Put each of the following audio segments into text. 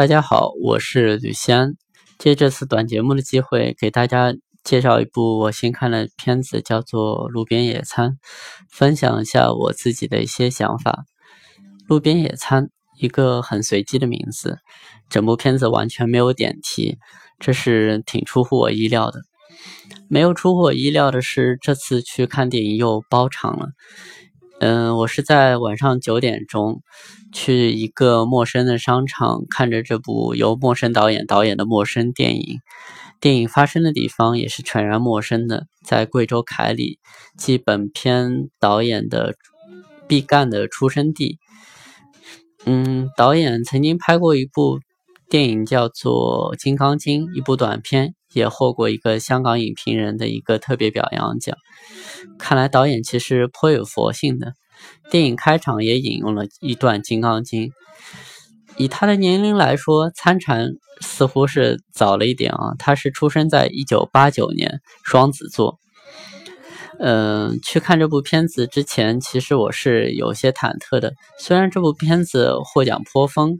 大家好，我是吕西安。借这次短节目的机会，给大家介绍一部我新看的片子，叫做《路边野餐》，分享一下我自己的一些想法。路边野餐，一个很随机的名字，整部片子完全没有点题，这是挺出乎我意料的。没有出乎我意料的是，这次去看电影又包场了。嗯，我是在晚上九点钟去一个陌生的商场，看着这部由陌生导演导演的陌生电影。电影发生的地方也是全然陌生的，在贵州凯里，即本片导演的毕赣的出生地。嗯，导演曾经拍过一部电影叫做《金刚经》，一部短片。也获过一个香港影评人的一个特别表扬奖。看来导演其实颇有佛性的。电影开场也引用了一段《金刚经》。以他的年龄来说，参禅似乎是早了一点啊。他是出生在一九八九年，双子座。嗯，去看这部片子之前，其实我是有些忐忑的。虽然这部片子获奖颇丰。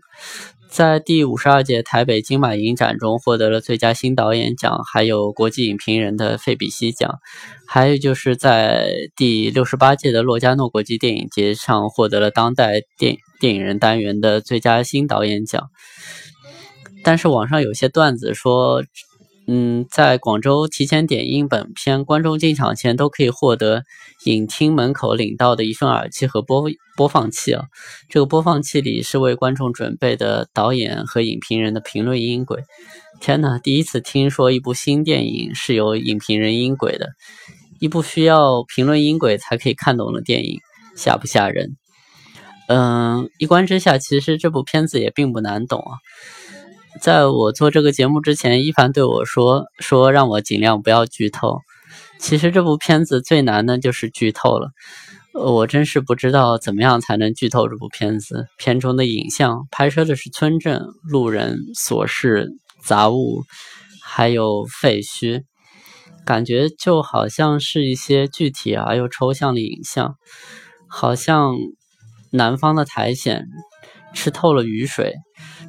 在第五十二届台北金马影展中获得了最佳新导演奖，还有国际影评人的费比西奖，还有就是在第六十八届的洛迦诺国际电影节上获得了当代电电影人单元的最佳新导演奖。但是网上有些段子说。嗯，在广州提前点映本片，观众进场前都可以获得影厅门口领到的一份耳机和播播放器啊。这个播放器里是为观众准备的导演和影评人的评论音轨。天哪，第一次听说一部新电影是有影评人音轨的，一部需要评论音轨才可以看懂的电影，吓不吓人？嗯，一观之下，其实这部片子也并不难懂啊。在我做这个节目之前，一凡对我说：“说让我尽量不要剧透。”其实这部片子最难的就是剧透了。我真是不知道怎么样才能剧透这部片子。片中的影像拍摄的是村镇、路人、琐事、杂物，还有废墟，感觉就好像是一些具体而又抽象的影像，好像南方的苔藓吃透了雨水。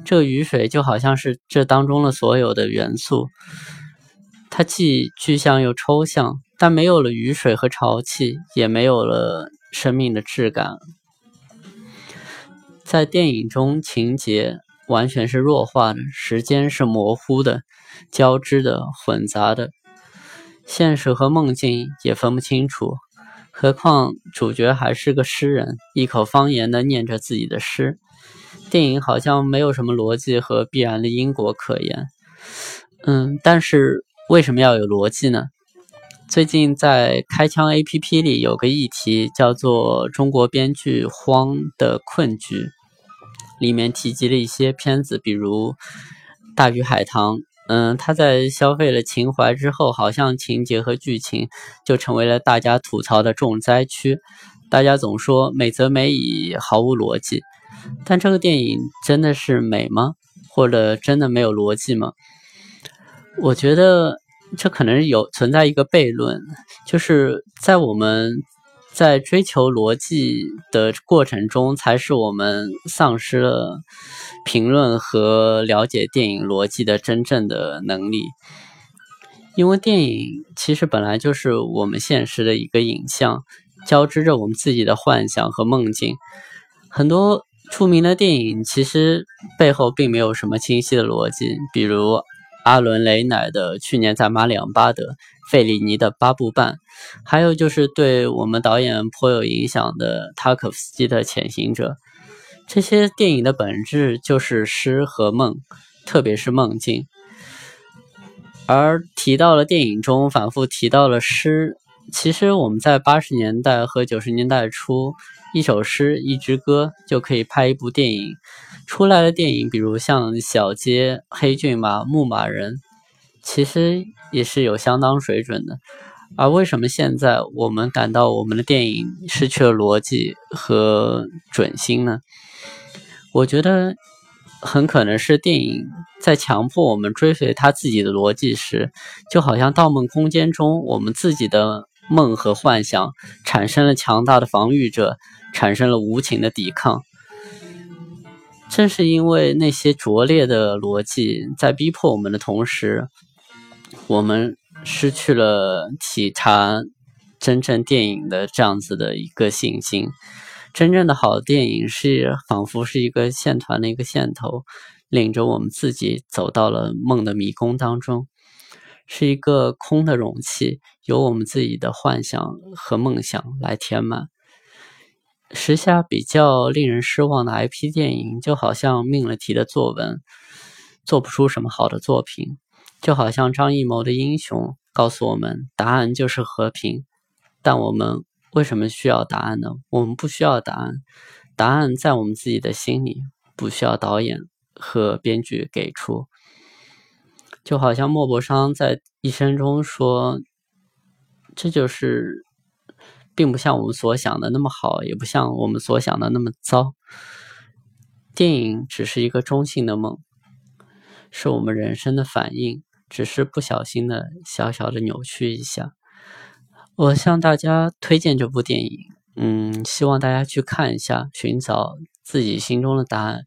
这雨水就好像是这当中的所有的元素，它既具象又抽象，但没有了雨水和潮气，也没有了生命的质感。在电影中，情节完全是弱化的，时间是模糊的、交织的、混杂的，现实和梦境也分不清楚。何况主角还是个诗人，一口方言的念着自己的诗。电影好像没有什么逻辑和必然的因果可言，嗯，但是为什么要有逻辑呢？最近在开枪 APP 里有个议题叫做“中国编剧荒的困局”，里面提及了一些片子，比如《大鱼海棠》，嗯，他在消费了情怀之后，好像情节和剧情就成为了大家吐槽的重灾区。大家总说美则美矣毫无逻辑。但这个电影真的是美吗？或者真的没有逻辑吗？我觉得这可能有存在一个悖论，就是在我们在追求逻辑的过程中，才是我们丧失了评论和了解电影逻辑的真正的能力。因为电影其实本来就是我们现实的一个影像，交织着我们自己的幻想和梦境，很多。出名的电影其实背后并没有什么清晰的逻辑，比如阿伦·雷乃的去年在马里昂巴德，费里尼的八部半，还有就是对我们导演颇有影响的塔可夫斯基的潜行者。这些电影的本质就是诗和梦，特别是梦境。而提到了电影中反复提到了诗，其实我们在八十年代和九十年代初。一首诗，一支歌就可以拍一部电影。出来的电影，比如像《小街》《黑骏马》《牧马人》，其实也是有相当水准的。而为什么现在我们感到我们的电影失去了逻辑和准心呢？我觉得很可能是电影在强迫我们追随他自己的逻辑时，就好像《盗梦空间》中我们自己的梦和幻想产生了强大的防御者。产生了无情的抵抗，正是因为那些拙劣的逻辑在逼迫我们的同时，我们失去了体察真正电影的这样子的一个信心。真正的好电影是仿佛是一个线团的一个线头，领着我们自己走到了梦的迷宫当中，是一个空的容器，由我们自己的幻想和梦想来填满。时下比较令人失望的 IP 电影，就好像命了题的作文，做不出什么好的作品。就好像张艺谋的《英雄》告诉我们，答案就是和平。但我们为什么需要答案呢？我们不需要答案，答案在我们自己的心里，不需要导演和编剧给出。就好像莫泊桑在一生中说：“这就是。”并不像我们所想的那么好，也不像我们所想的那么糟。电影只是一个中性的梦，是我们人生的反应，只是不小心的小小的扭曲一下。我向大家推荐这部电影，嗯，希望大家去看一下，寻找自己心中的答案。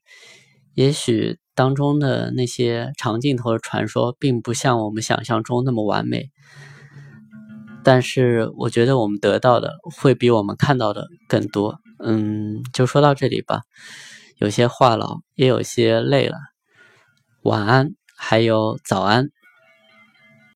也许当中的那些长镜头的传说，并不像我们想象中那么完美。但是我觉得我们得到的会比我们看到的更多。嗯，就说到这里吧，有些话痨，也有些累了。晚安，还有早安。